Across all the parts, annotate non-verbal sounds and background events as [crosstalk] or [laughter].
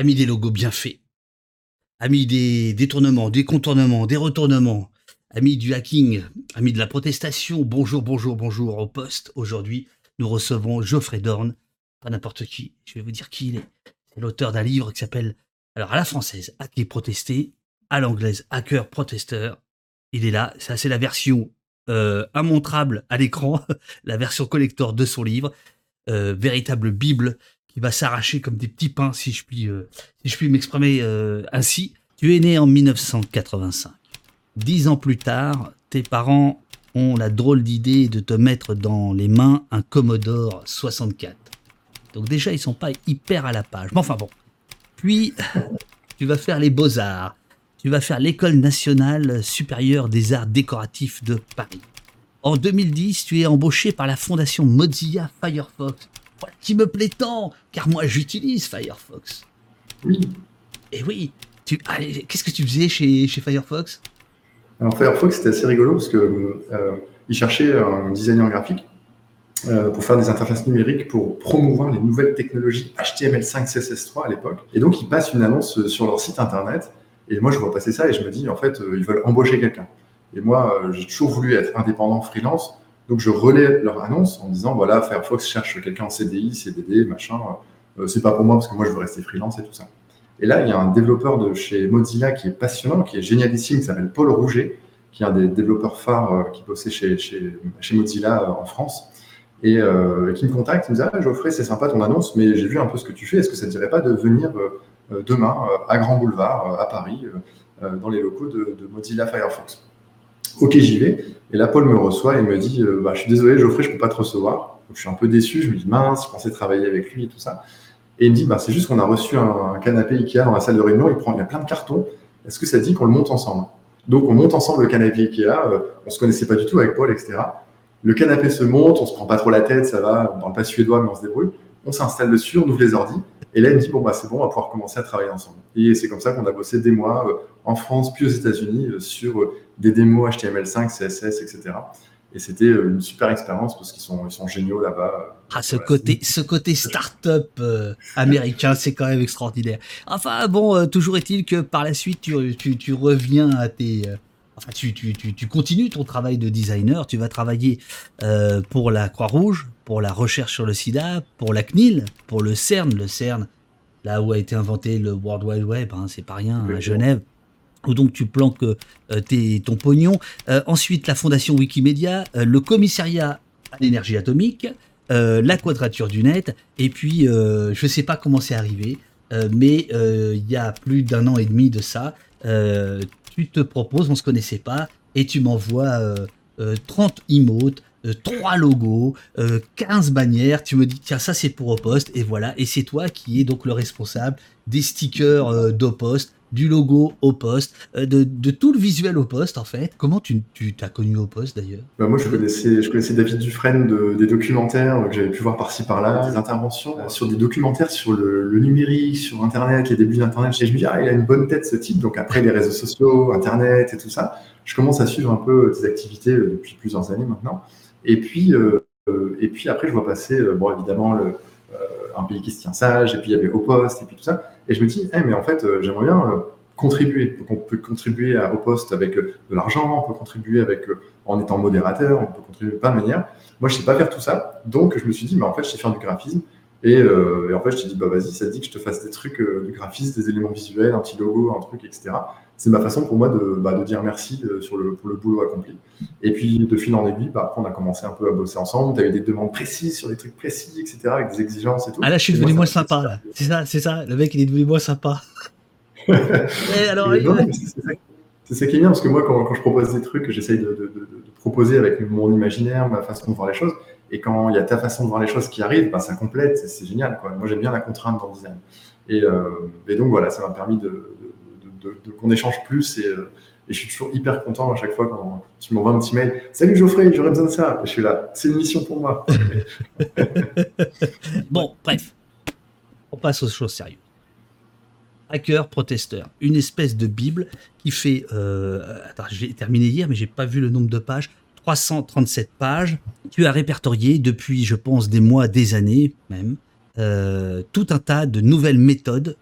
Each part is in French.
a des logos bien faits, a des détournements, des contournements, des retournements, a mis du hacking, a de la protestation. Bonjour, bonjour, bonjour au poste. Aujourd'hui, nous recevons Geoffrey Dorn, pas n'importe qui. Je vais vous dire qui il est. C'est l'auteur d'un livre qui s'appelle, alors à la française, Hacker protester, à l'anglaise, Hacker protesteur. Il est là. Ça, c'est la version euh, immontrable à l'écran, [laughs] la version collector de son livre. Euh, véritable Bible qui va s'arracher comme des petits pains, si je puis, euh, si je puis m'exprimer ainsi. Tu es né en 1985. Dix ans plus tard, tes parents ont la drôle d'idée de te mettre dans les mains un Commodore 64. Donc déjà, ils sont pas hyper à la page. Mais enfin bon. Puis, [laughs] tu vas faire les beaux-arts. Tu vas faire l'école nationale supérieure des arts décoratifs de Paris. En 2010, tu es embauché par la fondation Mozilla Firefox. Qui me plaît tant, car moi j'utilise Firefox. Oui. Et oui. Tu, qu'est-ce que tu faisais chez, chez Firefox? Alors Firefox, c'était assez rigolo parce que euh, il cherchait un designer graphique euh, pour faire des interfaces numériques pour promouvoir les nouvelles technologies HTML5, CSS3 à l'époque. Et donc, ils passent une annonce sur leur site internet. Et moi, je vois passer ça et je me dis, en fait, euh, ils veulent embaucher quelqu'un. Et moi, euh, j'ai toujours voulu être indépendant, freelance. Donc, je relais leur annonce en disant, voilà, Firefox cherche quelqu'un en CDI, CDD, machin. c'est pas pour moi parce que moi, je veux rester freelance et tout ça. Et là, il y a un développeur de chez Mozilla qui est passionnant, qui est génialissime, qui s'appelle Paul Rouget, qui est un des développeurs phares qui bossait chez, chez, Mozilla en France et euh, qui me contacte, il me dit ah, Geoffrey, c'est sympa ton annonce, mais j'ai vu un peu ce que tu fais. Est-ce que ça ne dirait pas de venir euh, euh, demain à Grand Boulevard, à Paris, dans les locaux de, Mozilla Firefox? Ok, j'y vais. Et là, Paul me reçoit et me dit bah, Je suis désolé, Geoffrey, je ne peux pas te recevoir. Je suis un peu déçu. Je me dis Mince, je pensais travailler avec lui et tout ça. Et il me dit bah, C'est juste qu'on a reçu un, canapé Ikea dans la salle de réunion. Il, prend, il y a plein de cartons. Est-ce que ça dit qu'on le monte ensemble? Donc, on monte ensemble le canapé Ikea. on ne se connaissait pas du tout avec Paul, etc. Le canapé se monte, on se prend pas trop la tête, ça va, on parle pas suédois, mais on se débrouille. On s'installe dessus, on ouvre les ordis. Et là, il me dit, bon, bah, c'est bon, on va pouvoir commencer à travailler ensemble. Et c'est comme ça qu'on a bossé des mois euh, en France, puis aux États-Unis, euh, sur euh, des démos HTML5, CSS, etc. Et c'était une super expérience parce qu'ils sont, ils sont géniaux là-bas. Ah, ce côté, ce côté start-up américain, c'est quand même extraordinaire. Enfin, bon, toujours est-il que par la suite, tu, tu, tu reviens à tes, enfin, tu, tu, tu, continues ton travail de designer, tu vas travailler euh, pour la Croix-Rouge, pour la recherche sur le sida, pour la CNIL, pour le CERN, le CERN, là où a été inventé le World Wide Web, hein, c'est pas rien, à Genève, où donc tu planques euh, tes, ton pognon. Euh, ensuite, la fondation Wikimedia, le commissariat à l'énergie atomique, la quadrature du net, et puis je ne sais pas comment c'est arrivé, mais il y a plus d'un an et demi de ça, tu te proposes, on se connaissait pas, et tu m'envoies 30 emotes, 3 logos, 15 bannières, tu me dis tiens ça c'est pour au poste et voilà. Et c'est toi qui es donc le responsable des stickers euh, poste du logo au poste, euh, de, tout le visuel au poste en fait. Comment tu t'as connu au poste d'ailleurs? Bah, Moi je connaissais, David Dufresne de, des documentaires que j'avais pu voir par-ci par-là, des interventions euh, sur des documentaires sur le, numérique, sur Internet, les débuts d'Internet. Et je me dis, ah, il a une bonne tête ce type. Donc après les réseaux sociaux, Internet et tout ça, je commence à suivre un peu tes activités euh, depuis plusieurs années maintenant. Et puis, et puis après je vois passer, évidemment, le, un pays qui se tient sage, et puis il y avait au poste, et puis tout ça. Et je me dis, mais en fait, euh, j'aimerais bien euh, contribuer. Donc, on peut contribuer au poste avec euh, de l'argent, on peut contribuer avec, en étant modérateur, on peut contribuer de plein de manières. Moi, je ne sais pas faire tout ça. Donc, je me suis dit, mais en fait, je sais faire du graphisme. Et, en fait, je t'ai dit, bah vas-y, ça dit que je te fasse des trucs de graphisme, des éléments visuels, un petit logo, un truc, etc. C'est ma façon pour moi de, bah, de dire merci sur le, pour le boulot accompli. Et puis, de fil en aiguille, bah, on a commencé un peu à bosser ensemble. Tu avais des demandes précises sur des trucs précis, etc., avec des exigences et tout. Ah là, je suis devenu moins sympa, là. C'est ça, c'est ça. Le mec, il est devenu moins sympa. [laughs] alors, c'est ça qui est bien, parce que moi, quand, quand je propose des trucs, j'essaye de, de, de, proposer avec mon imaginaire, ma façon de voir les choses. Et quand il y a ta façon de voir les choses qui arrivent, bah, ça complète, c'est génial. Quoi. Moi, j'aime bien la contrainte dans le design. Et, euh, et donc, voilà, ça m'a permis de, qu'on échange plus. Et, euh, et je suis toujours hyper content à chaque fois quand tu m'envoies un petit mail. Salut Geoffrey, j'aurais besoin de ça. je suis là, c'est une mission pour moi. [laughs] bon, bref, on passe aux choses sérieuses. Hacker protesteur, une espèce de bible qui fait. Euh, attends, j'ai terminé hier, mais j'ai pas vu le nombre de pages. 337 pages. Tu as répertorié depuis, je pense, des mois, des années même, euh, tout un tas de nouvelles méthodes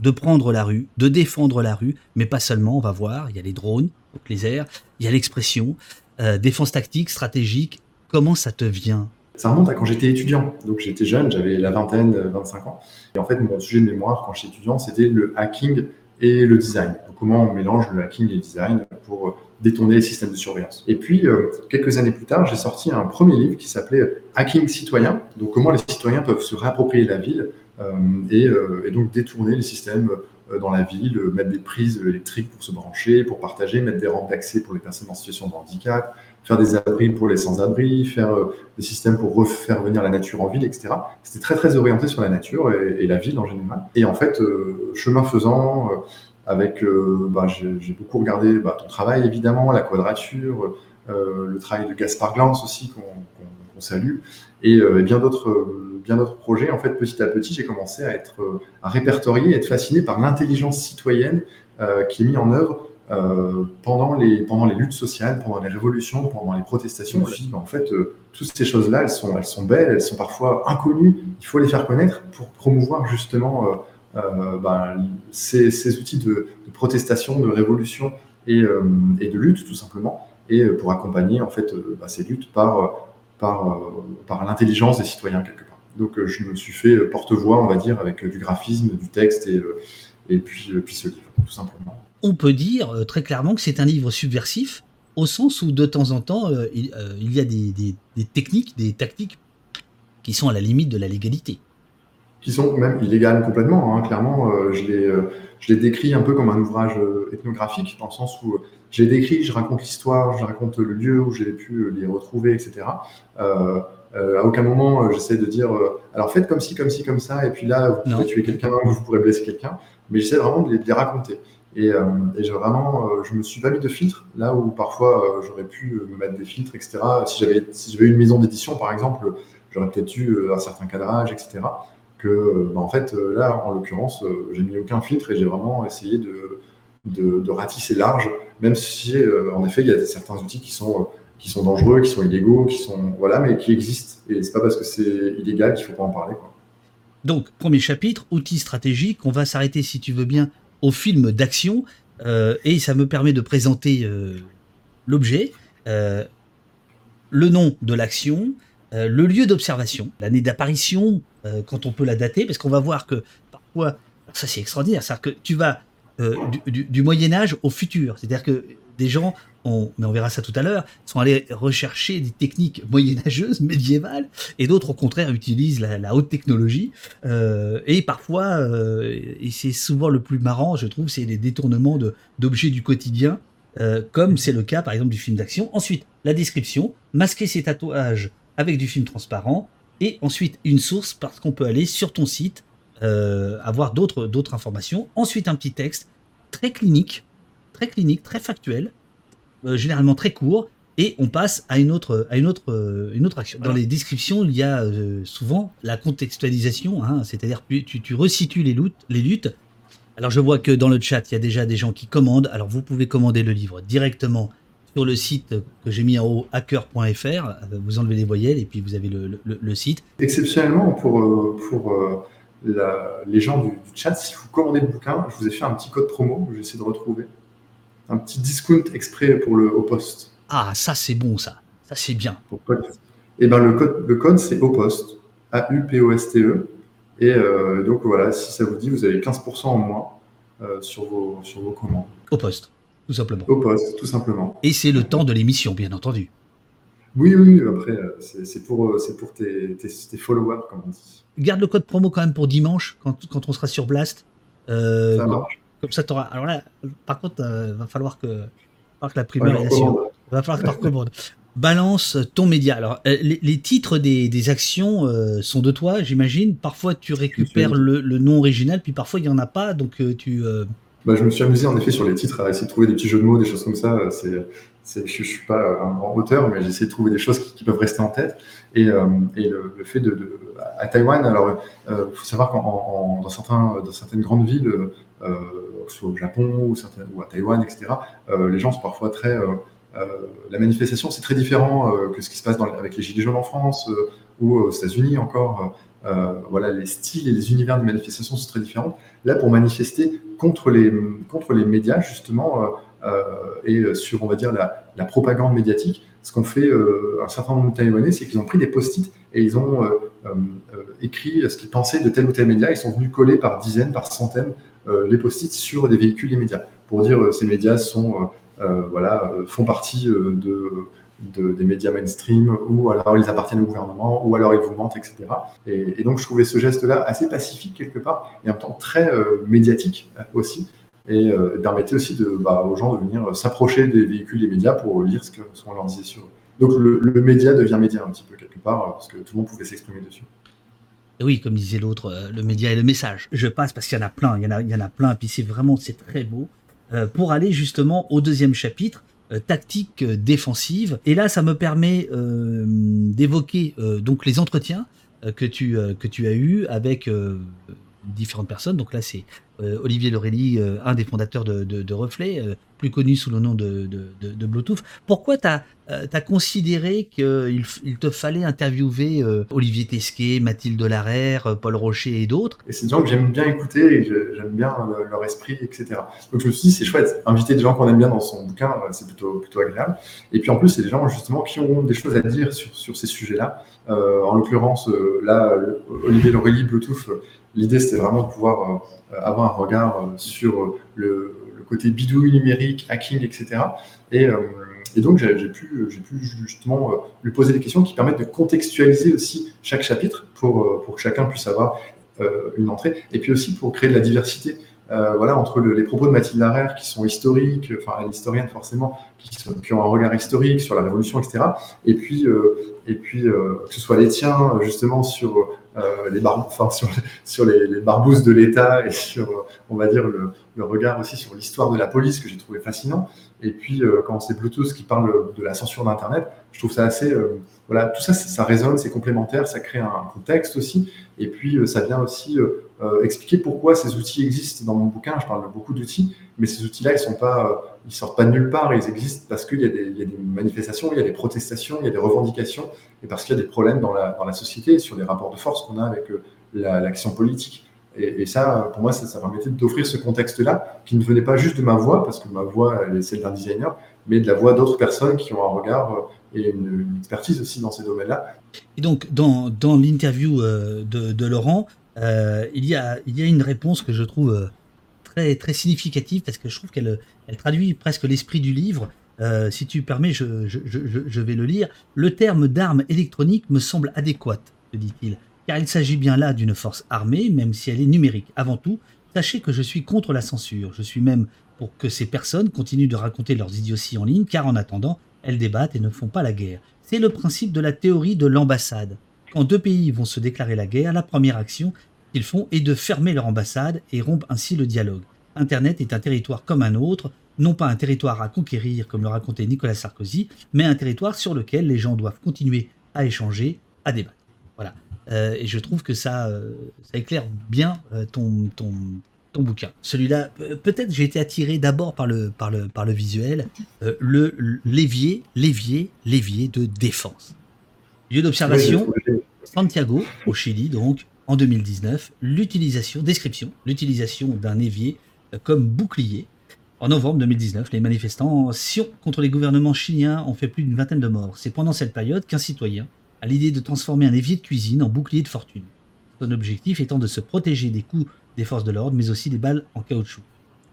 de prendre la rue, de défendre la rue, mais pas seulement, on va voir, il y a les drones, les airs, il y a l'expression, euh, défense tactique, stratégique, comment ça te vient? Ça remonte à quand j'étais étudiant. Donc j'étais jeune, j'avais la vingtaine, 25 ans. Et en fait, mon sujet de mémoire quand j'étais étudiant, c'était le hacking et le design. comment on mélange le hacking et le design pour détourner les systèmes de surveillance. Et puis, euh, quelques années plus tard, j'ai sorti un premier livre qui s'appelait Hacking citoyen. Donc, comment les citoyens peuvent se réapproprier la ville euh, et, euh, et, donc détourner les systèmes dans la ville, mettre des prises électriques pour se brancher, pour partager, mettre des rampes d'accès pour les personnes en situation de handicap, faire des abris pour les sans-abri, faire des systèmes pour refaire venir la nature en ville, etc. C'était très très orienté sur la nature et, la ville en général. Et en fait, chemin faisant, avec, euh, bah, j'ai beaucoup regardé bah, ton travail évidemment, la quadrature, euh, le travail de Gaspard Glance aussi qu'on salue, et, euh, bien d'autres bien d'autres projets. En fait, petit à petit, j'ai commencé à être à répertorier, à être fasciné par l'intelligence citoyenne qui est mise en œuvre pendant, les, pendant les luttes sociales, pendant les révolutions, pendant les protestations. en fait, toutes ces choses-là, elles sont, elles sont belles, elles sont parfois inconnues. Il faut les faire connaître pour promouvoir justement euh, ben, ces, outils de, protestation, de révolution euh, et, de lutte, tout simplement, et euh, pour accompagner en fait ben, ces luttes par, l'intelligence des citoyens quelque part. Donc je me suis fait porte-voix, on va dire, avec du graphisme, du texte et, et puis, puis ce livre, tout simplement. On peut dire très clairement que c'est un livre subversif, au sens où de temps en temps, il, y a des, des, techniques, des tactiques qui sont à la limite de la légalité qui sont même illégales complètement. Hein. Clairement, euh, je l'ai euh, je l'ai décrit un peu comme un ouvrage euh, ethnographique, dans le sens où j'ai décrit, je raconte l'histoire, je raconte le lieu où j'ai pu les retrouver, etc. Euh, à aucun moment, j'essaie de dire, alors faites comme ci, comme ci, comme ça, et puis là, vous pourrez tuer quelqu'un, vous pourrez blesser quelqu'un, mais j'essaie vraiment de les, raconter. Et, et vraiment, je me suis pas mis de filtre, là où parfois j'aurais pu me mettre des filtres, etc. Si j'avais si j'avais une maison d'édition, par exemple, j'aurais peut-être eu un certain cadrage, etc que, bah, en fait, euh, là, en l'occurrence, euh, j'ai mis aucun filtre et j'ai vraiment essayé de, ratisser large, même si, euh, en effet, il y a certains outils qui sont, dangereux, qui sont illégaux, qui sont, voilà, mais qui existent. Et c'est pas parce que c'est illégal qu'il faut pas en parler. Donc, premier chapitre, outils stratégiques. On va s'arrêter, si tu veux bien, au film d'action. et ça me permet de présenter l'objet, le nom de l'action, le lieu d'observation, l'année d'apparition, euh, quand on peut la dater, parce qu'on va voir que parfois, ça c'est extraordinaire, c'est-à-dire que tu vas euh, du, Moyen Âge au futur, c'est-à-dire que des gens, mais on verra ça tout à l'heure, sont allés rechercher des techniques moyenâgeuses, médiévales, et d'autres au contraire utilisent la, haute technologie. Euh, et parfois, et c'est souvent le plus marrant, je trouve, c'est les détournements d'objets du quotidien, comme c'est le cas par exemple du film d'action. Ensuite, la description, masquer ses tatouages avec du film transparent, et ensuite une source parce qu'on peut aller sur ton site, euh, avoir d'autres, d'autres informations. Ensuite un petit texte très clinique, très clinique, très factuel, euh, généralement très court, et on passe à une autre, à une autre, euh, une autre action. Dans les descriptions, il y a souvent la contextualisation, hein, c'est-à-dire tu, tu, tu resitues les luttes, les luttes. Alors je vois que dans le chat, il y a déjà des gens qui commandent. Alors vous pouvez commander le livre directement sur le site que j'ai mis en haut, hacker.fr. Vous enlevez les voyelles et puis vous avez le, site. Exceptionnellement, pour, euh, pour euh, les gens du, chat, si vous commandez le bouquin, je vous ai fait un petit code promo que j'essaie de retrouver. Un petit discount exprès pour le, au poste. Ah, ça c'est bon, ça. Ça c'est bien. Et eh ben, le code, le code c'est au poste. A-U-P-O-S-T-E. Et euh, donc voilà, si ça vous dit, vous avez 15% en moins sur, vos, sur vos commandes. Au poste tout simplement. Au poste, tout simplement. Et c'est le temps de l'émission, bien entendu. Oui, oui, après, euh, c'est pour, euh, pour tes, tes, followers, comme on dit. Garde le code promo quand même pour dimanche, quand, quand on sera sur Blast. Euh, ça marche. Comme ça, tu auras. Alors là, par contre, il va falloir que, que la primarisation. Il va falloir que tu recommandes. Balance ton média. Alors, les, titres des, des actions sont de toi, j'imagine. Parfois, tu récupères le, le, nom original, puis parfois, il n'y en a pas. Donc, tu, bah, je me suis amusé en effet sur les titres à essayer de trouver des petits jeux de mots, des choses comme ça. C'est, c'est, je ne suis pas un grand auteur, mais j'essaie de trouver des choses qui, peuvent rester en tête. Et, euh, et le, fait de, à Taïwan, alors il euh, faut savoir qu'en dans, certains, dans certaines grandes villes, euh, soit au Japon ou, ou à Taïwan, etc., euh, les gens sont parfois très la manifestation, c'est très différent que ce qui se passe avec les Gilets jaunes en France ou aux États-Unis encore. Voilà, les styles et les univers de manifestation sont très différents. Là, pour manifester contre les, contre les médias, justement, et sur, on va dire, la, la propagande médiatique, ce qu'ont fait un certain nombre de Taïwanais, c'est qu'ils ont pris des post-it et ils ont écrit ce qu'ils pensaient de tel ou tel média. Ils sont venus coller par dizaines, par centaines les post-it sur des véhicules immédiats pour dire ces médias sont euh, voilà, euh, font partie euh, de, des médias mainstream, ou alors ils appartiennent au gouvernement, ou alors ils vous mentent, etc. Et, donc je trouvais ce geste-là assez pacifique quelque part, et en même temps très médiatique aussi, et permettait aussi bah, aux gens de venir s'approcher des véhicules des médias pour lire ce qu'on leur disait sur eux. Donc le, média devient média un petit peu quelque part, parce que tout le monde pouvait s'exprimer dessus. Oui, comme disait l'autre, le média et le message. Je passe parce qu'il y en a plein, il y en a, il y en a plein, puis c'est vraiment, c'est très beau. Euh, pour aller justement au deuxième chapitre, euh, tactique euh, défensive. Et là, ça me permet d'évoquer donc les entretiens que tu que tu as eu avec différentes personnes. Donc là, c'est Olivier Lorelli, un des fondateurs de, Reflet, plus connu sous le nom de, Bluetooth. Pourquoi tu as, euh, considéré qu'il il te fallait interviewer euh, Olivier Tesquet, Mathilde Larère, euh, Paul Rocher et d'autres? C'est des gens que j'aime bien écouter j'aime bien leur esprit, etc. Donc je me suis dit, c'est chouette, inviter des gens qu'on aime bien dans son bouquin, c'est plutôt, plutôt agréable. Et puis en plus, c'est des gens justement qui ont des choses à dire sur, sur ces sujets-là. en l'occurrence, là, Olivier Lorelli, Bluetooth, l'idée c'était vraiment de pouvoir avoir un regard sur le côté bidouille numérique, hacking, etc. Et, euh, donc, j'ai pu, justement euh, lui poser des questions qui permettent de contextualiser aussi chaque chapitre pour, euh, que chacun puisse avoir une entrée, et puis aussi pour créer de la diversité. voilà, entre les propos de Mathilde Larère qui sont historiques, enfin elle historienne forcément, qui, ont un regard historique sur la Révolution, etc. Et puis, et puis que ce soit les tiens justement sur les bar enfin, sur, sur les, les, de l'État et sur, on va dire, le, le regard aussi sur l'histoire de la police que j'ai trouvé fascinant. Et puis, euh, quand c'est Bluetooth qui parle de la censure d'Internet, je trouve ça assez. Euh, voilà, tout ça, ça, résonne, c'est complémentaire, ça crée un contexte aussi. Et puis, euh, ça vient aussi expliquer pourquoi ces outils existent. Dans mon bouquin, je parle de beaucoup d'outils, mais ces outils-là, ils sont pas, sortent pas de nulle part. Ils existent parce qu'il y, y, a des manifestations, il y a des protestations, il y a des revendications, et parce qu'il y a des problèmes dans la, dans la société sur les rapports de force qu'on a avec l'action politique. Et, ça, pour moi, ça, ça permettait d'offrir ce contexte-là, qui ne venait pas juste de ma voix, parce que ma voix, elle est celle d'un designer, mais de la voix d'autres personnes qui ont un regard euh, et une, expertise aussi dans ces domaines-là. Et donc, dans, dans l'interview euh, de, Laurent, euh, il, y a, il y a une réponse que je trouve très, très significative, parce que je trouve qu'elle elle traduit presque l'esprit du livre. si tu permets, je, je, je, je vais le lire. Le terme d'arme électronique me semble adéquat, dit-il car il s'agit bien là d'une force armée, même si elle est numérique. Avant tout, sachez que je suis contre la censure. Je suis même pour que ces personnes continuent de raconter leurs idioties en ligne, car en attendant, elles débattent et ne font pas la guerre. C'est le principe de la théorie de l'ambassade. Quand deux pays vont se déclarer la guerre, la première action qu'ils font est de fermer leur ambassade et rompre ainsi le dialogue. Internet est un territoire comme un autre, non pas un territoire à conquérir comme le racontait Nicolas Sarkozy, mais un territoire sur lequel les gens doivent continuer à échanger, à débattre. Voilà. Euh, et je trouve que ça, euh, éclaire bien euh, ton, ton bouquin. Celui-là, peut-être j'ai été attiré d'abord par le, par le, par le visuel, le l'évier, l'évier, l'évier de défense. Lieu d'observation, Santiago, au Chili, donc, en 2019, l'utilisation, description, l'utilisation d'un évier comme bouclier. En novembre 2019, les manifestants contre les gouvernements chiliens ont fait plus d'une vingtaine de morts. C'est pendant cette période qu'un citoyen à l'idée de transformer un évier de cuisine en bouclier de fortune. Son objectif étant de se protéger des coups des forces de l'ordre, mais aussi des balles en caoutchouc.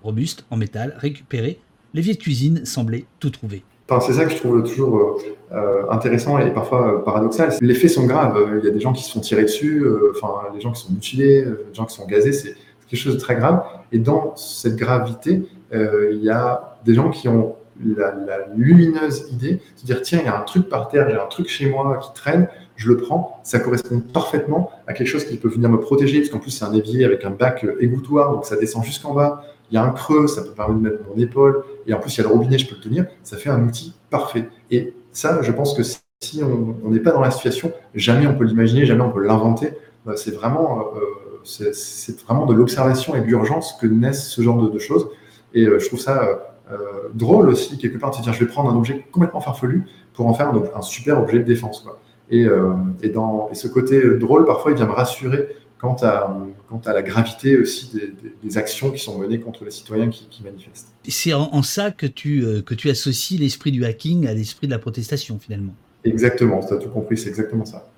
Robuste, en métal, récupéré, l'évier de cuisine semblait tout trouver. c'est ça que je trouve toujours euh, euh, intéressant et parfois euh, paradoxal. Les faits sont graves. Il y a des gens qui se font tirer dessus, enfin, des gens qui sont mutilés, des gens qui sont gazés. C'est quelque chose de très grave. Et dans cette gravité, il y a des gens qui ont la, lumineuse idée de dire tiens, il y a un truc par terre, a un truc chez moi qui traîne, je le prends, ça correspond parfaitement à quelque chose qui peut venir me protéger, parce qu'en plus c'est un évier avec un bac égouttoir, donc ça descend jusqu'en bas, il y a un creux, ça peut permettre de mettre mon épaule, et en plus il y a le robinet, je peux le tenir, ça fait un outil parfait. Et ça, je pense que si on n'est pas dans la situation, jamais on peut l'imaginer, jamais on peut l'inventer. Euh, c'est vraiment, euh, vraiment de l'observation et de l'urgence que naissent ce genre de, choses. Et euh, je trouve ça euh, drôle aussi, quelque part, de se dire je vais prendre un objet complètement farfelu pour en faire un, super objet de défense. Et, et, dans, et ce côté drôle, parfois, il vient me rassurer quant à, quant à la gravité aussi des, actions qui sont menées contre les citoyens qui, manifestent. C'est en, ça que tu, euh, que tu associes l'esprit du hacking à l'esprit de la protestation, finalement. Exactement, tu as tout compris, c'est exactement ça.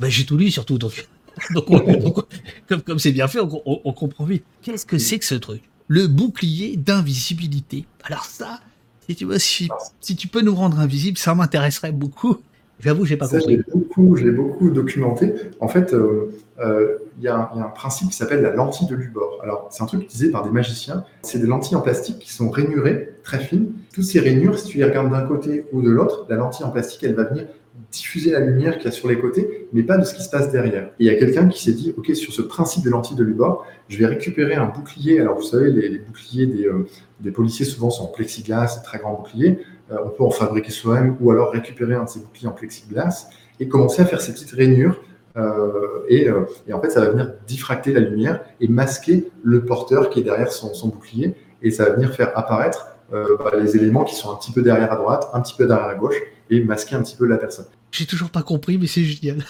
Ben, J'ai tout lu, surtout. Donc, [laughs] [laughs] comme c'est bien fait, on, comprend vite. Qu'est-ce que c'est que ce truc? Le bouclier d'invisibilité. Alors ça, si tu, si, si tu peux nous rendre invisible, ça m'intéresserait beaucoup. J'avoue, j'ai pas compris. Je l'ai beaucoup, beaucoup, documenté. En fait, euh, euh, il y, a un principe qui s'appelle la lentille de Lubor. Alors, c'est un truc utilisé par des magiciens. C'est des lentilles en plastique qui sont rainurées, très fines. Toutes ces rainures, si tu les regardes d'un côté ou de l'autre, la lentille en plastique, elle va venir diffuser la lumière qu'il y a sur les côtés, mais pas de ce qui se passe derrière. Et il y a quelqu'un qui s'est dit, OK, sur ce principe de lentille de Lubor, je vais récupérer un bouclier. Alors, vous savez, les, boucliers des, euh, des, policiers, souvent, sont en plexiglas, très grands boucliers. Euh, on peut en fabriquer soi-même ou alors récupérer un de ces boucliers en plexiglas et commencer à faire ces petites rainures euh, et, en fait, ça va venir diffracter la lumière et masquer le porteur qui est derrière son, bouclier. Et ça va venir faire apparaître euh, bah, les éléments qui sont un petit peu derrière à droite, un petit peu derrière à gauche, et masquer un petit peu la personne. J'ai toujours pas compris, mais c'est génial.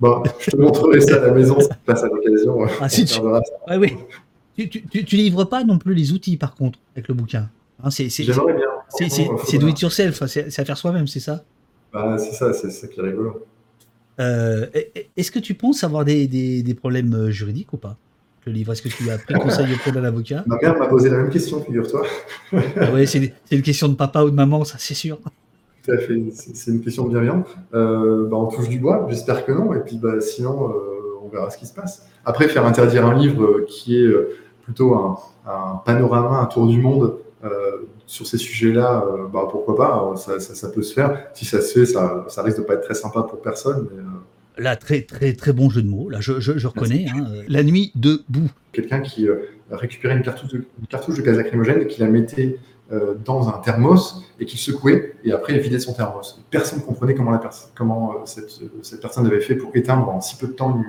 Bon, je te montrerai ça à la maison si tu passes à l'occasion. Ah, si tu... oui. Tu, tu, livres pas non plus les outils, par contre, avec le bouquin. Hein, c'est, do it yourself, c'est à faire soi-même, c'est ça bah, C'est ça, c'est ça qui est rigolo. Euh, est-ce que tu penses avoir des, des, problèmes euh, juridiques ou pas Le livre, est-ce que tu as pris conseil auprès d'un avocat Ma mère m'a posé la même question, figure-toi. Ah oui, c'est une question de papa ou de maman, ça c'est sûr. Tout à fait, c'est une question bienveillante. Euh, bah, on touche du bois, j'espère que non, et puis bah, sinon, euh, on verra ce qui se passe. Après, faire interdire un livre qui est plutôt un, un panorama, un tour du monde sur ces sujets-là, euh, bah, pourquoi pas, ça, ça, peut se faire. Si ça se fait, ça, ça risque de pas être très sympa pour personne. Mais, euh, Là, très, très, très bon jeu de mots. Là, je, je, reconnais. Hein, euh, la nuit debout. Quelqu'un qui récupérait une cartouche, de, une cartouche de gaz lacrymogène et qui la mettait dans un thermos et qui secouait et après il vidait son thermos. Personne ne comprenait comment, la comment cette, cette, personne avait fait pour éteindre en si peu de temps du,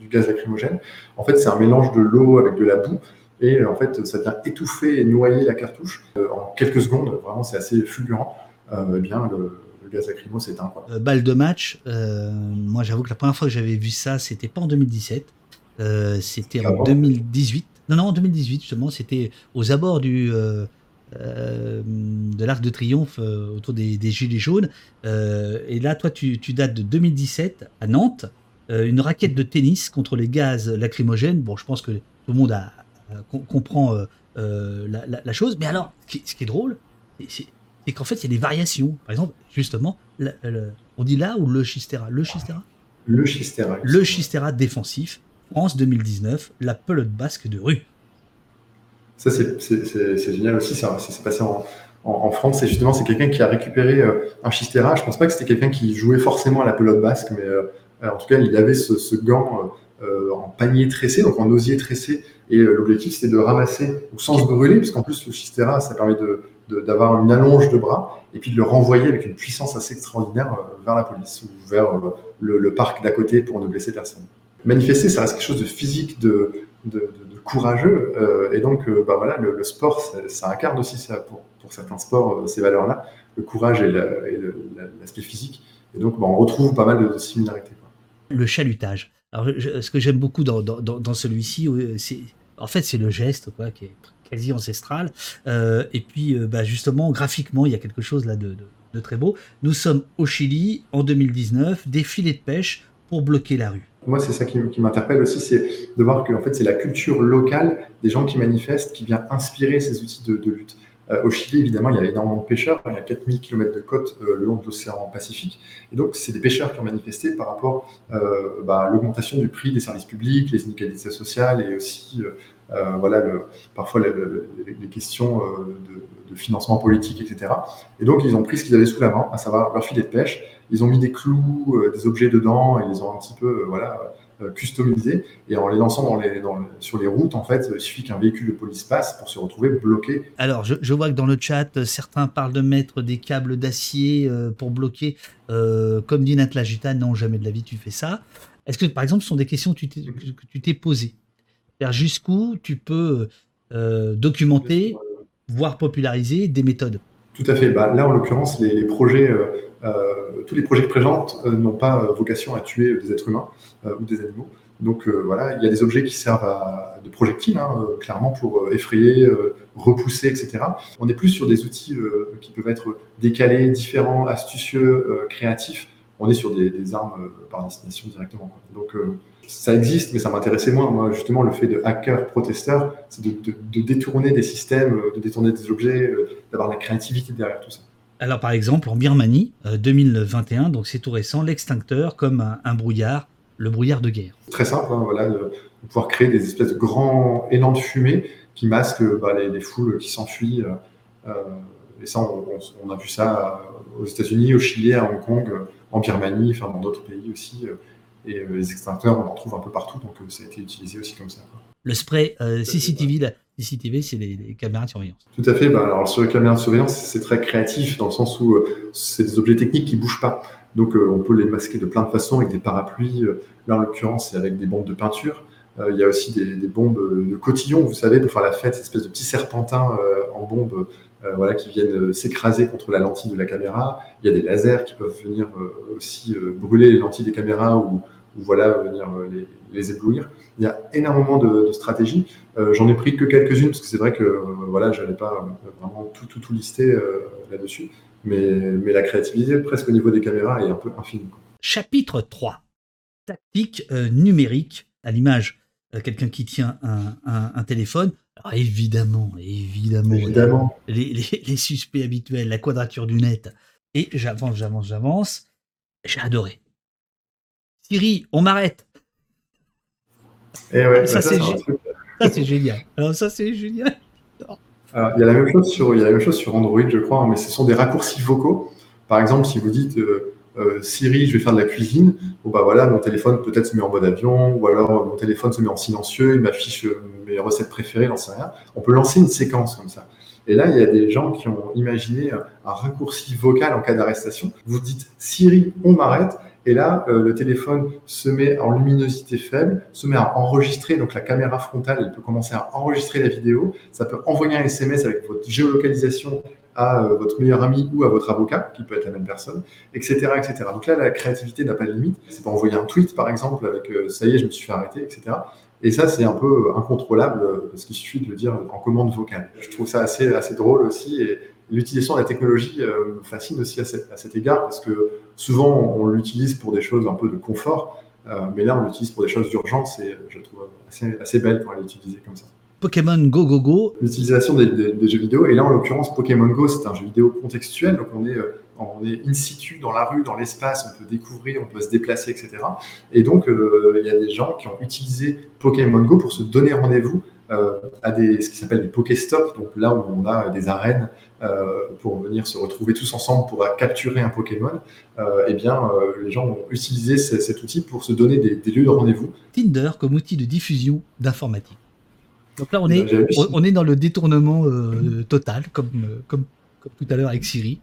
du gaz lacrymogène. En fait, c'est un mélange de l'eau avec de la boue et en fait, ça vient étouffer et noyer la cartouche euh, en quelques secondes. Vraiment, c'est assez fulgurant. Euh, eh bien, le, gaz lacrymo s'éteint. Euh, balle de match. moi, j'avoue que la première fois que j'avais vu ça, c'était pas en 2017. c'était en 2018. Non, non, en 2018, justement. C'était aux abords du. de l'Arc de Triomphe autour des, Gilets jaunes. et là, toi, tu, tu, dates de 2017 à Nantes. une raquette de tennis contre les gaz lacrymogènes. Bon, je pense que tout le monde a, euh, comprend euh, euh, la, chose. Mais alors, ce qui, est drôle, c'est qu'en fait, il y a des variations. Par exemple, justement, on dit là ou le Chistera? Le Chistera? Le Chistera. Le Chistera défensif, France 2019, la pelote basque de rue. Ça, c'est génial aussi. Ça s'est passé en, France. Et justement, c'est quelqu'un qui a récupéré un Chistera. Je ne pense pas que c'était quelqu'un qui jouait forcément à la pelote basque, mais en tout cas, il avait ce, ce gant en panier tressé, donc en osier tressé, et euh, l'objectif, c'était de ramasser sans se brûler, puisqu'en plus, le Chistera, ça permet d'avoir une allonge de bras et puis de le renvoyer avec une puissance assez extraordinaire euh, vers la police ou vers euh, le, parc d'à côté pour ne blesser personne. Manifester, ça reste quelque chose de physique, de, courageux. et donc, bah voilà, le, sport, ça, incarne aussi ça pour, certains sports, ces valeurs-là, le courage et l'aspect physique. Et donc, bah, on retrouve pas mal de, similarités. Le chalutage. Alors, ce que j'aime beaucoup dans, dans celui-ci, c'est en fait, c'est le geste quoi, qui est quasi ancestral. Euh, et puis, euh, bah, justement, graphiquement, il y a quelque chose là de, très beau. Nous sommes au Chili en 2019, des filets de pêche pour bloquer la rue. Moi, c'est ça qui, m'interpelle aussi, c'est de voir que en fait, c'est la culture locale des gens qui manifestent qui vient inspirer ces outils de lutte. Euh, au Chili, évidemment, il y a énormément de pêcheurs. Il y a 4000 km de côte le long de l'océan Pacifique. Et donc, c'est des pêcheurs qui ont manifesté par rapport bah, à l'augmentation du prix des services publics, les inégalités sociales et aussi, voilà, parfois les, questions de, financement politique, etc. Et donc, ils ont pris ce qu'ils avaient sous la main, à savoir leur filet de pêche. Ils ont mis des clous, des objets dedans, et ils ont un petit peu, voilà, euh, customisés et en les lançant sur les routes, en fait, il suffit qu'un véhicule de police passe pour se retrouver bloqué. Alors, je, vois que dans le chat, certains parlent de mettre des câbles d'acier euh, pour bloquer. Euh, comme dit Natlagita, non, jamais de la vie tu fais ça. Est-ce que, par exemple, ce sont des questions que tu t'es posées? Jusqu'où tu peux documenter, voire populariser des méthodes Tout à fait. Bah, là, en l'occurrence, les, projets, tous les projets que présentent n'ont pas vocation à tuer des êtres humains ou des animaux. Donc voilà, il y a des objets qui servent à, de projectiles, hein, clairement pour effrayer, repousser, etc. On est plus sur des outils qui peuvent être décalés, différents, astucieux, créatifs. On est sur des, armes par destination directement. Donc ça existe, mais ça m'intéressait moins. Moi, justement, le fait de hacker protesteur, c'est de, détourner des systèmes, de détourner des objets, d'avoir la créativité derrière tout ça. Alors, par exemple, en Birmanie, 2021, donc c'est tout récent, l'extincteur comme un brouillard le brouillard de guerre. Très simple, hein, voilà, de, pouvoir créer des espèces de grands élans de fumée qui masquent bah, les, foules qui s'enfuient. Euh, euh, et ça, on, a vu ça aux États-Unis, au Chili, à Hong Kong, en Birmanie, enfin dans d'autres pays aussi. Euh, et les extincteurs, on en trouve un peu partout, donc ça a été utilisé aussi comme ça. Le spray CCTV, CCTV, c'est les, caméras de surveillance. Tout à fait. Bah, alors sur les caméras de surveillance, c'est très créatif dans le sens où c'est des objets techniques qui bougent pas. Donc on peut les masquer de plein de façons avec des parapluies. Là, en l'occurrence, c'est avec des bombes de peinture. Euh, il y a aussi des, bombes de cotillon, vous savez, pour faire la fête, cette espèce de petits serpentins euh, en bombe euh, voilà, qui viennent s'écraser contre la lentille de la caméra. Il y a des lasers qui peuvent venir aussi brûler les lentilles des caméras ou, voilà, venir les, éblouir. Il y a énormément de, stratégies. J'en ai pris que quelques-unes parce que c'est vrai que voilà, je n'allais pas vraiment tout, tout, tout lister là-dessus. Mais, mais, la créativité, presque au niveau des caméras, est un peu infinie. Chapitre 3 tactique euh, numérique, à l'image euh, quelqu'un qui tient un, téléphone. Alors évidemment, évidemment, évidemment. Les, suspects habituels, la quadrature du net. Et j'avance, j'avance, j'avance. J'ai adoré. Siri, on m'arrête. Eh ouais, ça, c'est génial. Alors ça, c'est génial. il y a la même chose sur, il y a la même chose sur Android, je crois, hein, mais ce sont des raccourcis vocaux. Par exemple, si vous dites euh, euh, Siri, je vais faire de la cuisine. Bon, bah voilà, mon téléphone peut-être se met en mode avion, ou alors mon téléphone se met en silencieux, il m'affiche euh, mes recettes préférées, j'en sais rien. On peut lancer une séquence comme ça. Et là, il y a des gens qui ont imaginé un raccourci vocal en cas d'arrestation. Vous dites Siri, on m'arrête. Et là, euh, le téléphone se met en luminosité faible, se met à enregistrer, donc la caméra frontale, elle peut commencer à enregistrer la vidéo. Ça peut envoyer un SMS avec votre géolocalisation à euh, votre meilleur ami ou à votre avocat, qui peut être la même personne, etc. etc. Donc là, la créativité n'a pas de limite. C'est pas envoyer un tweet, par exemple, avec euh, ça y est, je me suis fait arrêter, etc. Et ça, c'est un peu euh, incontrôlable parce qu'il suffit de le dire en commande vocale. Je trouve ça assez, assez drôle aussi. Et l'utilisation de la technologie me fascine aussi à, cet égard parce que souvent, on l'utilise pour des choses un peu de confort. mais là, on l'utilise pour des choses d'urgence et je trouve assez, assez belle pour l'utiliser comme ça. Pokémon Go Go Go. L'utilisation des, jeux vidéo. Et là, en l'occurrence, Pokémon Go, c'est un jeu vidéo contextuel. Donc, on est, euh, on est in situ dans la rue, dans l'espace, on peut découvrir, on peut se déplacer, etc. Et donc, euh, il y a des gens qui ont utilisé Pokémon Go pour se donner rendez-vous euh, à des, ce qui s'appelle des Pokéstops. Donc, là où on a des arènes pour venir se retrouver tous ensemble pour capturer un Pokémon. eh bien, les gens ont utilisé cet outil pour se donner des lieux de rendez-vous. Tinder comme outil de diffusion d'informatique. Donc là, on est, on, est dans le détournement euh, total, comme, euh, comme, comme, tout à l'heure avec Siri.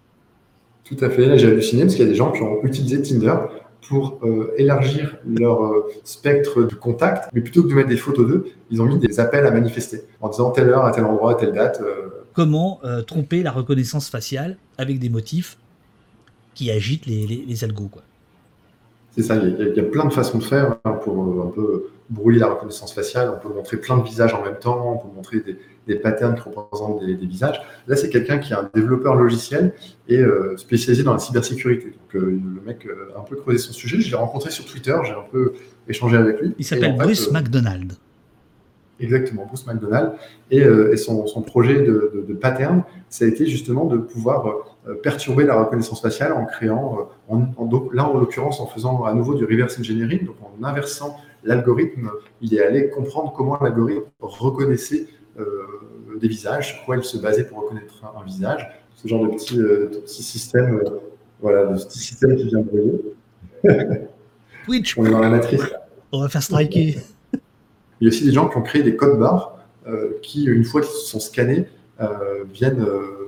Tout à fait. Là, j'ai halluciné parce qu'il y a des gens qui ont utilisé Tinder pour euh, élargir leur spectre de contact, mais plutôt que de mettre des photos d'eux, ils ont mis des appels à manifester en disant telle heure, à tel endroit, à telle date. Comment tromper la reconnaissance faciale avec des motifs qui agitent les, les, algos quoi. C'est ça, il y, a, plein de façons de faire hein, pour un peu brouiller la reconnaissance faciale, on peut montrer plein de visages en même temps, on peut montrer des, patterns qui représentent des, visages. Là, c'est quelqu'un qui est un développeur logiciel et euh, spécialisé dans la cybersécurité. Donc, euh, le mec euh, a un peu creusé son sujet. Je l'ai rencontré sur Twitter, j'ai un peu échangé avec lui. Il s'appelle Bruce McDonald. Exactement, Bruce McDonald. Et, son, projet de, pattern, ça a été justement de pouvoir perturber la reconnaissance faciale en créant, là en l'occurrence en faisant à nouveau du reverse engineering, donc en inversant l'algorithme, il est allé comprendre comment l'algorithme reconnaissait euh, des visages, sur quoi il se basait pour reconnaître un, visage. Ce genre de petit, euh, système, euh, voilà, de petit système qui vient briller. [laughs] Twitch. On est dans la matrice. On va faire striker. Il y a aussi des gens qui ont créé des codes barres qui, une fois qu'ils sont scannés, viennent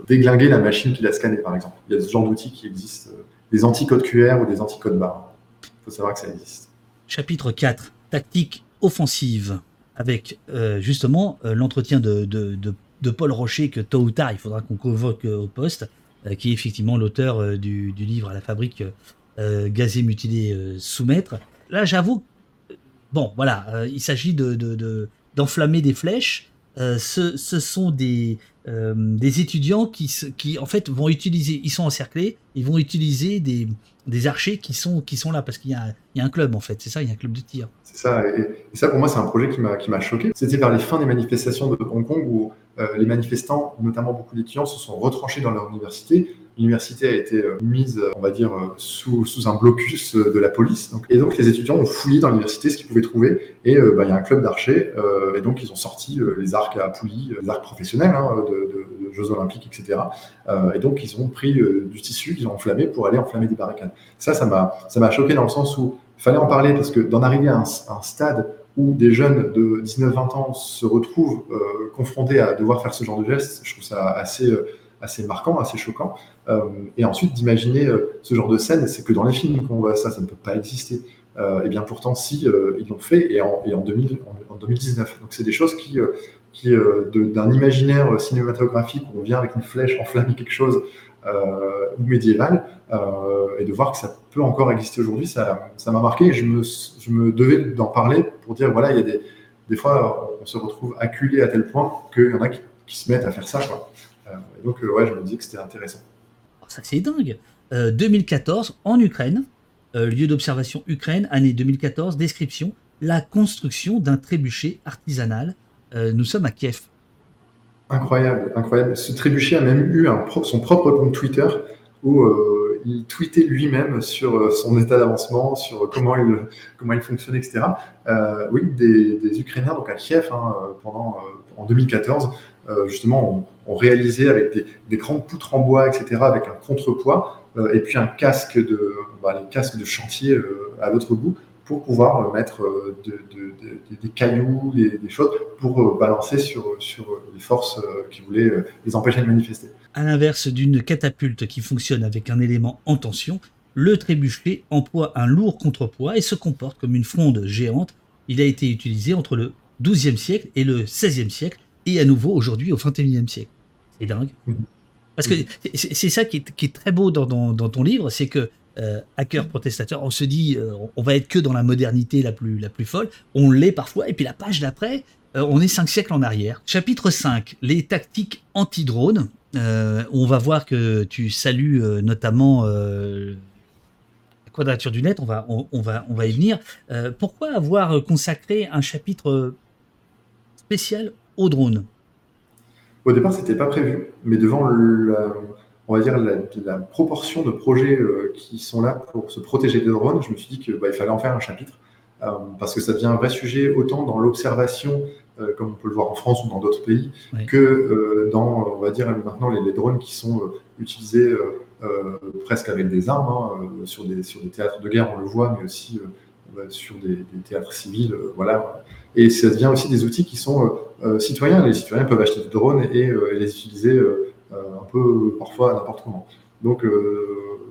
déglinguer la machine qui l'a scanné, par exemple. Il y a ce genre d'outils qui existent, des anti-codes QR ou des anti-codes barres. Il faut savoir que ça existe. Chapitre 4 tactique offensive avec euh, justement euh, l'entretien de, de, Paul Rocher que tôt ou tard il faudra qu'on convoque euh, au poste qui est effectivement l'auteur du, livre à la fabrique Gazé, mutilé, soumettre. Là, j'avoue, bon, voilà, il s'agit de, d'enflammer des flèches. Ce, sont des, des étudiants qui, en fait, vont utiliser, ils sont encerclés, ils vont utiliser des, archers qui sont, là, parce qu'il y, y, a un club, en fait, c'est ça, il y a un club de tir. C'est ça, et, ça, pour moi, c'est un projet qui m'a choqué. C'était vers les fins des manifestations de Hong Kong où euh, les manifestants, notamment beaucoup d'étudiants, se sont retranchés dans leur université l'université a été euh, mise, on va dire, euh, sous, sous un blocus de la police. Et donc, les étudiants ont fouillé dans l'université ce qu'ils pouvaient trouver. Et bah, il y a un club d'archers. et donc, ils ont sorti les arcs à poulies, les arcs professionnels hein, de, de, Jeux Olympiques, etc. et donc, ils ont pris du tissu qu'ils ont enflammé pour aller enflammer des barricades. Ça, ça m'a choqué dans le sens où fallait en parler parce que d'en arriver à un, un, stade où des jeunes de 19-20 ans se retrouvent confrontés à devoir faire ce genre de gestes, je trouve ça assez assez marquant, assez choquant. Euh, et ensuite, d'imaginer euh, ce genre de scène, c'est que dans les films qu'on voit ça, ça ne peut pas exister. Euh, et bien pourtant, si, ils l'ont fait, et en, et en, 2000, en, 2019. Donc c'est des choses qui, qui d'un imaginaire cinématographique on vient avec une flèche [laughs] enflammer quelque chose, ou médiéval, et de voir que ça peut encore exister aujourd'hui, ça, ça m'a marqué, et je me, je me devais d'en parler pour dire, voilà, il y a des, des fois, on se retrouve acculé à tel point qu'il y en a qui, qui, se mettent à faire ça. Quoi. Et donc, ouais, je me dis que c'était intéressant ça c'est dingue. 2014, euh, en Ukraine, euh, lieu d'observation Ukraine, année 2014, description, la construction d'un trébuchet artisanal. Euh, nous sommes à Kiev. Incroyable, incroyable. Ce trébuchet a même eu son propre compte Twitter où il tweetait lui-même sur son état d'avancement, sur comment il, comment il fonctionnait, etc. oui, des, Ukrainiens donc à Kiev hein, pendant, en 2014 euh, justement, on, réalisait avec des, grandes poutres en bois, etc., avec un contrepoids, euh, et puis un casque de, bah, les casques de chantier euh, à l'autre bout, pour pouvoir mettre des cailloux, des, choses, pour balancer sur, sur les forces qui voulaient les empêcher de manifester. À l'inverse d'une catapulte qui fonctionne avec un élément en tension, le trébuchet emploie un lourd contrepoids et se comporte comme une fronde géante. Il a été utilisé entre le XIIe siècle et le XVIe siècle et à nouveau aujourd'hui au XXIe siècle. C'est dingue. Parce que c'est ça qui est, très beau dans, ton livre, c'est que euh, hacker protestateur, on se dit euh, on va être que dans la modernité la plus, la plus folle, on l'est parfois, et puis la page d'après, euh, on est cinq siècles en arrière. Chapitre 5, les tactiques anti-drones. on va voir que tu salues notamment la quadrature du net, on va, on, va, on va y venir. pourquoi avoir consacré un chapitre spécial au drone Au départ, c'était pas prévu, mais devant la, on va dire la, proportion de projets euh, qui sont là pour se protéger des drones, je me suis dit qu'il bah, fallait en faire un chapitre euh, parce que ça devient un vrai sujet autant dans l'observation, euh, comme on peut le voir en France ou dans d'autres pays, que dans, on va dire maintenant les, drones qui sont utilisés presque avec des armes hein, sur, des, sur des théâtres de guerre, on le voit, mais aussi sur des, théâtres civils, voilà. Et ça devient aussi des outils qui sont citoyens. Les citoyens peuvent acheter des drones et, euh, les utiliser euh, un peu parfois n'importe comment. Donc,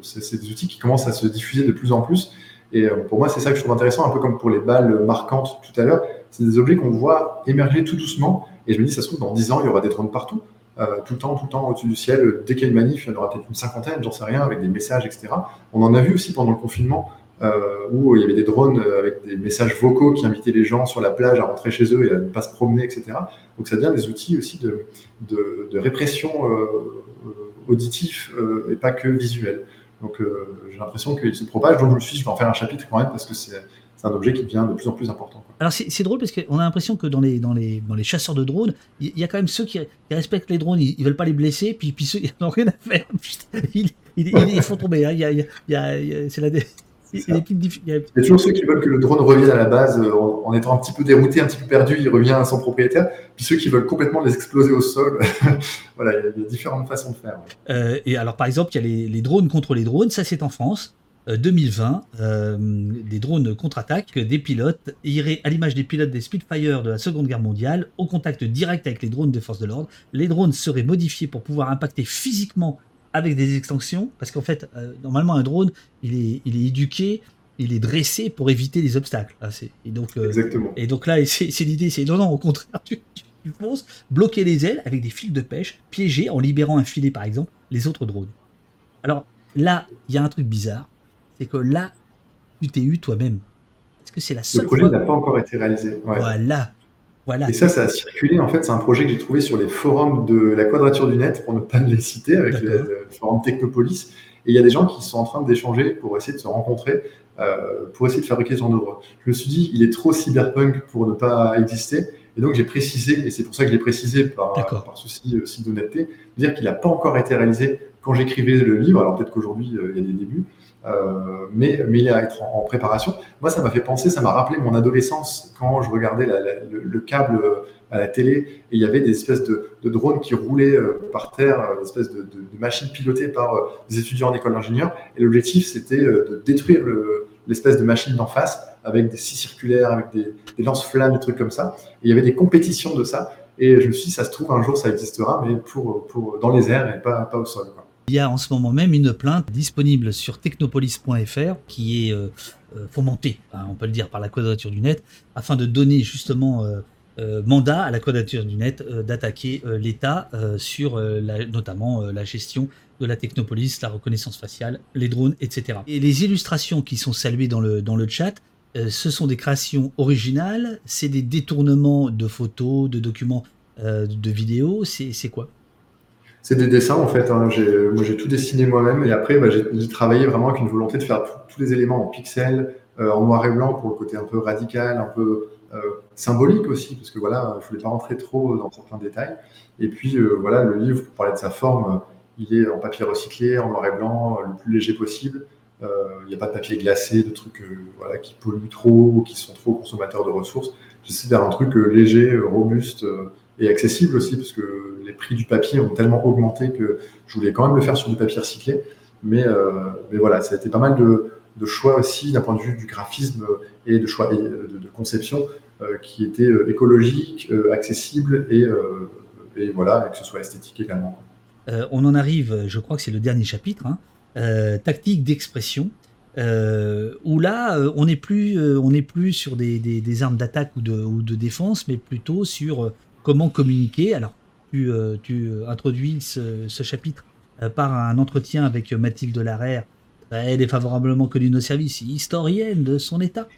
c'est des outils qui commencent à se diffuser de plus en plus. Et pour moi, c'est ça que je trouve intéressant, un peu comme pour les balles marquantes tout à l'heure. C'est des objets qu'on voit émerger tout doucement. Et je me dis, ça se trouve, dans 10 ans, il y aura des drones partout. tout le temps, tout le temps au-dessus du ciel. Dès qu'il y a une manif, il y en aura peut-être une cinquantaine, j'en sais rien, avec des messages, etc. On en a vu aussi pendant le confinement. Euh, où il y avait des drones euh, avec des messages vocaux qui invitaient les gens sur la plage à rentrer chez eux et à ne pas se promener, etc. Donc ça devient des outils aussi de, répression euh, auditif et pas que visuel. Donc j'ai l'impression qu'il se propage, donc je me suis dit, je vais en faire un chapitre quand même parce que c'est un objet qui devient de plus en plus important. Alors c'est drôle parce qu'on a l'impression que dans les, chasseurs de drones, il y, a quand même ceux qui, respectent les drones, ils, ne veulent pas les blesser, puis, puis ceux [laughs] qui n'ont rien à faire, ils, font tomber. C'est la, il y, a toujours ceux qui veulent que le drone revienne à la base euh, en, étant un petit peu dérouté, un petit peu perdu, il revient à son propriétaire. Puis ceux qui veulent complètement les exploser au sol. [laughs] voilà, il y, a, différentes façons de faire. Euh, et alors, par exemple, il y a les, drones contre les drones. Ça, c'est en France. 2020, euh, des drones contre-attaque, des pilotes iraient à l'image des pilotes des Spitfire de la Seconde Guerre mondiale, au contact direct avec les drones des forces de l'ordre. Les drones seraient modifiés pour pouvoir impacter physiquement avec des extensions, parce qu'en fait, euh, normalement, un drone, il est, il est éduqué, il est dressé pour éviter les obstacles. Ah, et, donc, euh, Exactement. et donc là, [laughs] c'est l'idée, c'est non, non, au contraire, [laughs] tu, tu, bloquer les ailes avec des fils de pêche, piéger en libérant un filet, par exemple, les autres drones. Alors là, il y a un truc bizarre, c'est que là, tu t'es eu toi-même. Est-ce que c'est la Le seule projet fois n'a pas encore été réalisé. Ouais. Voilà, voilà. Et ça, ça a circulé. En fait, c'est un projet que j'ai trouvé sur les forums de la Quadrature du Net, pour ne pas les citer, avec le, forum Technopolis. Et il y a des gens qui sont en train d'échanger pour essayer de se rencontrer, euh, pour essayer de fabriquer ce genre d'œuvre. Je me suis dit, il est trop cyberpunk pour ne pas exister. Et donc, j'ai précisé, et c'est pour ça que je l'ai précisé par, par souci aussi d'honnêteté, de dire qu'il n'a pas encore été réalisé quand j'écrivais le livre. Alors, peut-être qu'aujourd'hui, euh, il y a des débuts. Euh, mais, mais il est à être en, préparation. Moi, ça m'a fait penser, ça m'a rappelé mon adolescence quand je regardais le, le câble euh, à la télé et il y avait des espèces de, drones qui roulaient euh, par terre, euh, des espèces de, de- de machines pilotées par euh, des étudiants en école d'ingénieur. Et l'objectif, c'était euh, de détruire le- l'espèce de machine d'en face avec des scies circulaires, avec des, des lance-flammes, des trucs comme ça. Il y avait des compétitions de ça. Et je me suis dit, ça se trouve, un jour, ça existera, mais pour, pour, dans les airs et pas, pas au sol. quoi. Il y a en ce moment même une plainte disponible sur technopolis.fr qui est euh, euh, fomentée, hein, on peut le dire, par la Quadrature du Net, afin de donner justement euh, mandat à la Quadrature du Net d'attaquer l'État sur notamment la gestion de la technopolis, la reconnaissance faciale, les drones, etc. Et les illustrations qui sont saluées dans le, dans le chat, ce sont des créations originales, c'est des détournements de photos, de documents, de vidéos, c'est quoi? C'est des dessins en fait. hein. J'ai- Moi j'ai tout dessiné moi-même et après bah, j'ai travaillé vraiment avec une volonté de faire tous les éléments en pixels, euh, en noir et blanc pour le côté un peu radical, un peu euh, symbolique aussi parce que voilà, je voulais pas rentrer trop dans certains détails. Et puis euh, voilà, le livre pour parler de sa forme, euh, il est en papier recyclé, en noir et blanc, euh, le plus léger possible. Euh, Il n'y a pas de papier glacé, de trucs euh, voilà, qui polluent trop ou qui sont trop consommateurs de ressources. J'essaie faire un truc euh, léger, euh, robuste euh, et accessible aussi parce que les prix du papier ont tellement augmenté que je voulais quand même le faire sur du papier recyclé. Mais, euh, mais voilà, ça a été pas mal de, choix aussi d'un point de vue du graphisme et de choix de, conception euh, qui étaient euh, écologiques, accessibles et, et que ce soit esthétique également. On en arrive, je crois que c'est le dernier chapitre, hein, tactique d'expression, où là, on n'est plus, plus sur des, armes d'attaque ou de, défense, mais plutôt sur comment communiquer. Alors, tu, euh, tu euh, introduis ce, ce chapitre euh, par un entretien avec Mathilde Larère. Elle est favorablement connue de nos services, historienne de son état.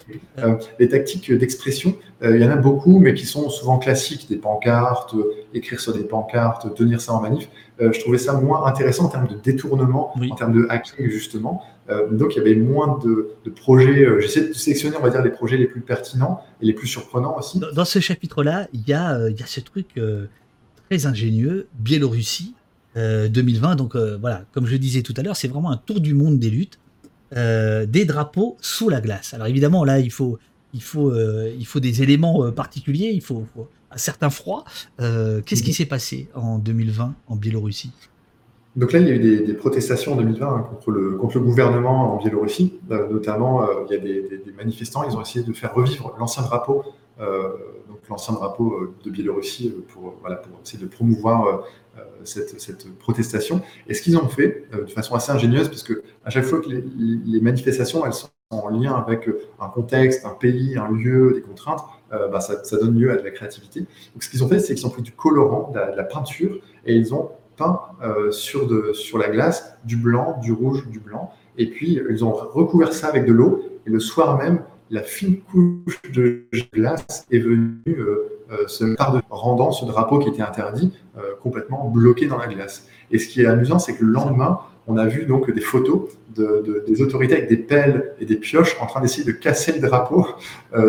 Les tactiques d'expression, il y en a beaucoup, mais qui sont souvent classiques, des pancartes, écrire sur des pancartes, tenir ça en manif. Je trouvais ça moins intéressant en termes de détournement, Oui. en termes de hacking justement. Euh, donc il y avait moins de, de projets. euh, J'essaie de sélectionner, on va dire, les projets les plus pertinents et les plus surprenants aussi. Dans, dans ce chapitre-là, il y, a, euh, il y a ce truc très ingénieux, Biélorussie euh, 2020. Donc voilà, comme je le disais tout à l'heure, c'est vraiment un tour du monde des luttes, euh, des drapeaux sous la glace. Alors évidemment, là, il faut, il faut, euh, il faut des éléments euh, particuliers, il faut, faut un certain froid. Qu'est-ce qui Mhm. s'est passé en 2020 en Biélorussie? Donc là, il y a eu des, protestations en 2020 hein, contre, le, contre le gouvernement en Biélorussie. Euh, notamment, euh, il y a des, manifestants, ils ont essayé de faire revivre l'ancien drapeau, euh, l'ancien drapeau de Biélorussie pour, voilà, pour essayer de promouvoir cette, cette protestation. Et ce qu'ils ont fait de façon assez ingénieuse, parce que à chaque fois que les, manifestations, elles sont en lien avec un contexte, un pays, un lieu, des contraintes, bah, ça, donne lieu à de la créativité. Donc ce qu'ils ont fait, c'est qu'ils ont pris du colorant, de la peinture, et ils ont euh, sur, de, la glace du blanc, du rouge, du blanc. Et puis, ils ont recouvert ça avec de l'eau. Et le soir même, la fine couche de glace est venue euh, euh, se par rendant ce drapeau qui était interdit complètement bloqué dans la glace. Et ce qui est amusant, c'est que le lendemain, on a vu donc des photos de, de- des autorités avec des pelles et des pioches en train d'essayer de casser le drapeau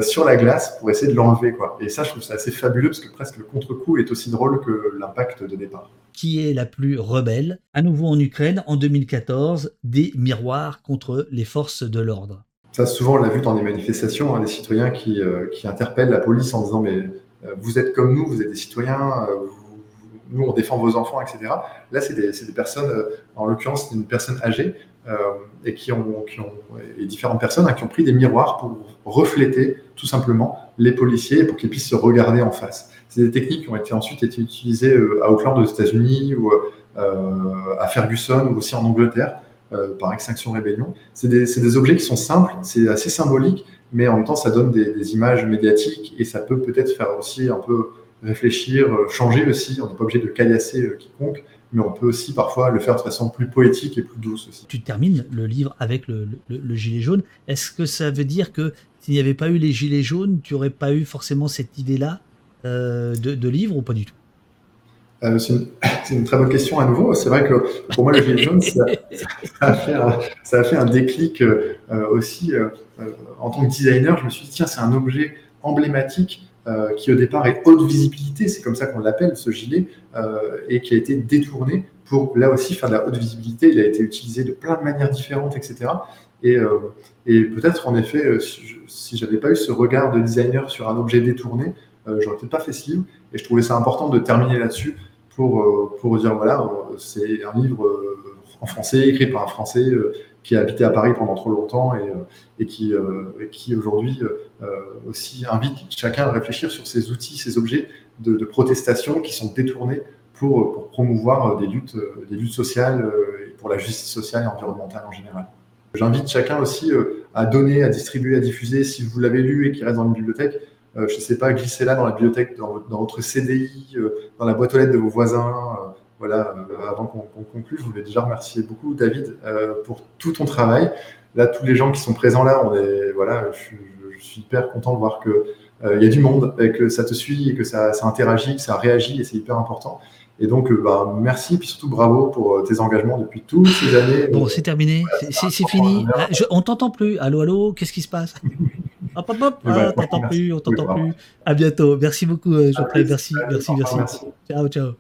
sur la glace pour essayer de l'enlever. Et ça, je trouve ça assez fabuleux parce que presque le contre-coup est aussi drôle que l'impact de départ. Qui est la plus rebelle À nouveau en Ukraine, en 2014, des miroirs contre les forces de l'ordre. Ça, souvent, on l'a vu dans des manifestations, hein, des citoyens qui, euh, interpellent la police en disant Mais euh, vous êtes comme nous, vous êtes des citoyens, euh, vous- nous, on défend vos enfants, etc. Là, c'est des, personnes, en l'occurrence, une personne âgée, et qui ont, différentes personnes hein, qui ont pris des miroirs pour refléter tout simplement les policiers pour qu'ils puissent se regarder en face. C'est des techniques qui ont été ensuite été utilisées euh, à Auckland aux États-Unis euh, à Ferguson ou aussi en Angleterre euh, par Extinction Rébellion. C'est des, objets qui sont simples, c'est assez symbolique, mais en même temps ça donne des, images médiatiques et ça peut peut-être faire aussi un peu réfléchir, changer aussi. On n'est pas obligé de caillasser quiconque, mais on peut aussi parfois le faire de façon plus poétique et plus douce aussi. Tu termines le livre avec le, gilet jaune. Est-ce que ça veut dire que s'il n'y avait pas eu les gilets jaunes, tu n'aurais pas eu forcément cette idée-là? De, de livre ou pas du tout? Euh, [laughs] c'est une, très bonne question à nouveau. C'est vrai que pour moi, le gilet jaune, [laughs] ça, a, fait un, ça a fait un déclic euh, aussi. Euh, en tant que designer, je me suis dit, tiens, c'est un objet emblématique qui au départ est haute visibilité, c'est comme ça qu'on l'appelle, ce gilet, et qui a été détourné pour là aussi faire de la haute visibilité. Il a été utilisé de plein de manières différentes, etc. Et, et peut-être, en effet, si, je n'avais pas eu ce regard de designer sur un objet détourné, j'aurais peut-être pas fait ce livre. Et je trouvais ça important de terminer là-dessus pour, euh, pour dire voilà, euh, c'est un livre euh, en français, écrit par un Français qui a habité à Paris pendant trop longtemps et, et qui, qui aujourd'hui aussi invite chacun à réfléchir sur ces outils, ces objets de, protestation qui sont détournés pour, pour, promouvoir des luttes, des luttes sociales et pour la justice sociale et environnementale en général. J'invite chacun aussi à donner, à distribuer, à diffuser. Si vous l'avez lu et qu'il reste dans une bibliothèque, euh, je ne sais pas, glisser là dans la bibliothèque, dans, votre CDI, euh, dans la boîte aux lettres de vos voisins. Euh, voilà, avant qu'on conclue, je voulais déjà remercier beaucoup David pour tout ton travail. Là, tous les gens qui sont présents là, on est, voilà, je, suis hyper content de voir que il y a du monde et que ça te suit et que ça, interagit, que ça réagit et c'est hyper important. Et donc, bah, merci et puis surtout bravo pour tes engagements depuis toutes ces années. Bon, c'est terminé, c'est fini. On on t'entend plus. Allô, allô, qu'est-ce qui se passe? [laughs] Hop, hop, hop. Ah, t'entends plus, on t'entend plus. À bientôt. Merci beaucoup, euh, Jean-Pierre. Merci, merci, merci. Ciao, ciao.